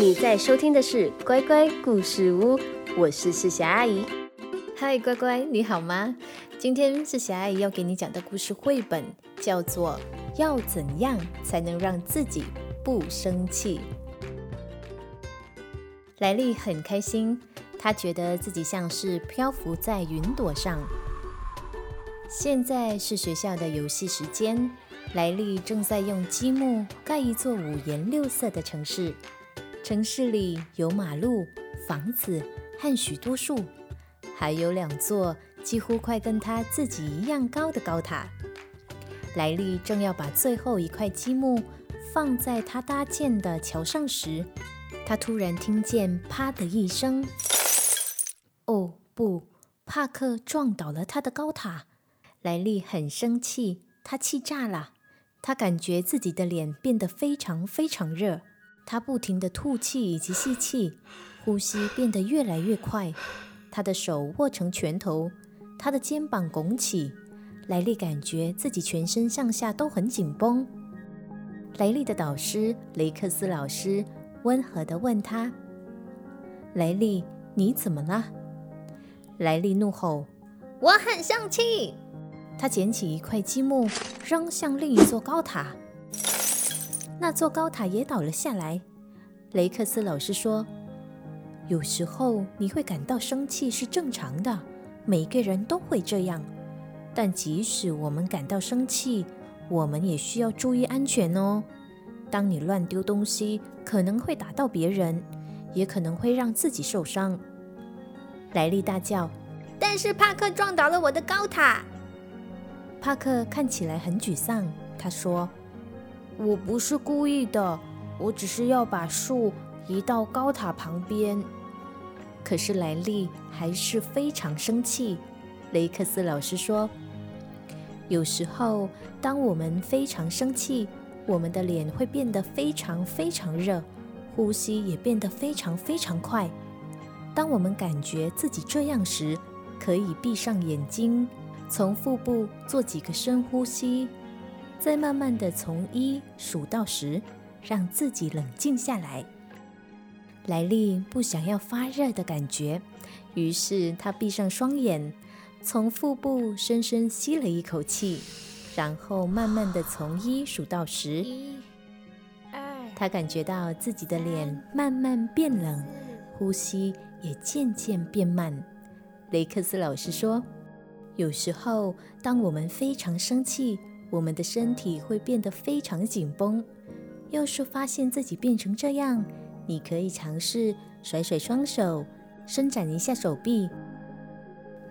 你在收听的是《乖乖故事屋》，我是世霞阿姨。嗨，乖乖，你好吗？今天世霞阿姨要给你讲的故事绘本叫做《要怎样才能让自己不生气》。莱利很开心，她觉得自己像是漂浮在云朵上。现在是学校的游戏时间，莱利正在用积木盖一座五颜六色的城市。城市里有马路、房子和许多树，还有两座几乎快跟他自己一样高的高塔。莱利正要把最后一块积木放在他搭建的桥上时，他突然听见“啪”的一声。哦，不！帕克撞倒了他的高塔。莱利很生气，他气炸了，他感觉自己的脸变得非常非常热。他不停地吐气以及吸气，呼吸变得越来越快。他的手握成拳头，他的肩膀拱起。莱利感觉自己全身上下都很紧绷。莱利的导师雷克斯老师温和地问他：“莱利，你怎么了？”莱利怒吼：“我很生气！”他捡起一块积木，扔向另一座高塔。那座高塔也倒了下来。雷克斯老师说：“有时候你会感到生气是正常的，每个人都会这样。但即使我们感到生气，我们也需要注意安全哦。当你乱丢东西，可能会打到别人，也可能会让自己受伤。”莱利大叫：“但是帕克撞倒了我的高塔！”帕克看起来很沮丧，他说。我不是故意的，我只是要把树移到高塔旁边。可是莱利还是非常生气。雷克斯老师说：“有时候，当我们非常生气，我们的脸会变得非常非常热，呼吸也变得非常非常快。当我们感觉自己这样时，可以闭上眼睛，从腹部做几个深呼吸。”再慢慢的从一数到十，让自己冷静下来。莱利不想要发热的感觉，于是他闭上双眼，从腹部深深吸了一口气，然后慢慢的从一数到十。一、二，她感觉到自己的脸慢慢变冷，呼吸也渐渐变慢。雷克斯老师说：“有时候，当我们非常生气。”我们的身体会变得非常紧绷。要是发现自己变成这样，你可以尝试甩甩双手，伸展一下手臂。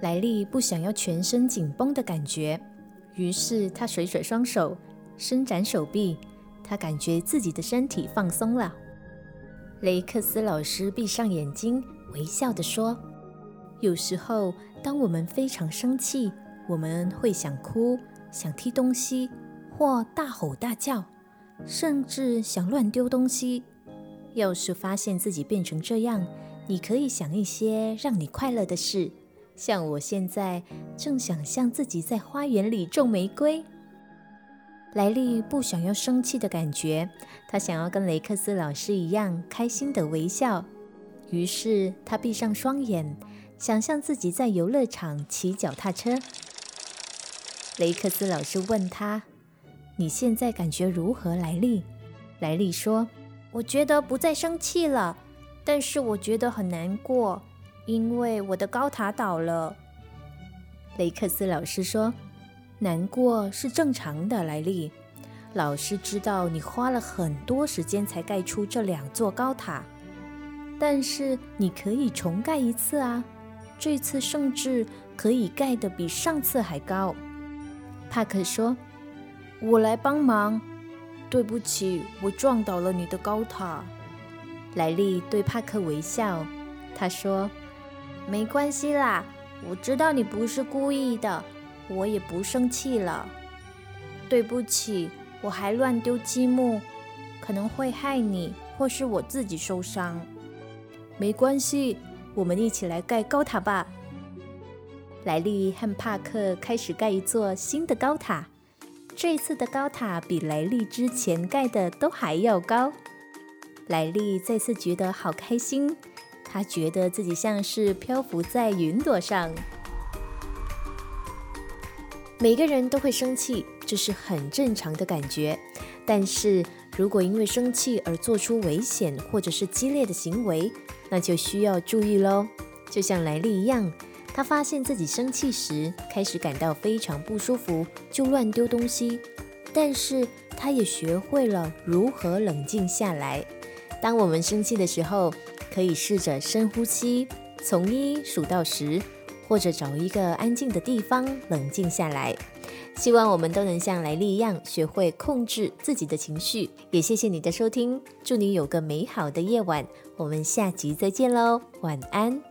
莱利不想要全身紧绷的感觉，于是他甩甩双手，伸展手臂。他感觉自己的身体放松了。雷克斯老师闭上眼睛，微笑地说：“有时候，当我们非常生气，我们会想哭。”想踢东西，或大吼大叫，甚至想乱丢东西。要是发现自己变成这样，你可以想一些让你快乐的事，像我现在正想象自己在花园里种玫瑰。莱利不想要生气的感觉，他想要跟雷克斯老师一样开心的微笑。于是他闭上双眼，想象自己在游乐场骑脚踏车。雷克斯老师问他：“你现在感觉如何，莱利？”莱利说：“我觉得不再生气了，但是我觉得很难过，因为我的高塔倒了。”雷克斯老师说：“难过是正常的，莱利。老师知道你花了很多时间才盖出这两座高塔，但是你可以重盖一次啊！这次甚至可以盖得比上次还高。”帕克说：“我来帮忙。对不起，我撞倒了你的高塔。”莱莉对帕克微笑，她说：“没关系啦，我知道你不是故意的，我也不生气了。对不起，我还乱丢积木，可能会害你或是我自己受伤。没关系，我们一起来盖高塔吧。”莱利和帕克开始盖一座新的高塔。这次的高塔比莱利之前盖的都还要高。莱利再次觉得好开心，他觉得自己像是漂浮在云朵上。每个人都会生气，这是很正常的感觉。但是如果因为生气而做出危险或者是激烈的行为，那就需要注意喽。就像莱利一样，他发现自己生气时开始感到非常不舒服，就乱丢东西。但是他也学会了如何冷静下来。当我们生气的时候，可以试着深呼吸，从一数到十，或者找一个安静的地方冷静下来。希望我们都能像莱利一样，学会控制自己的情绪。也谢谢你的收听，祝你有个美好的夜晚。我们下集再见喽，晚安。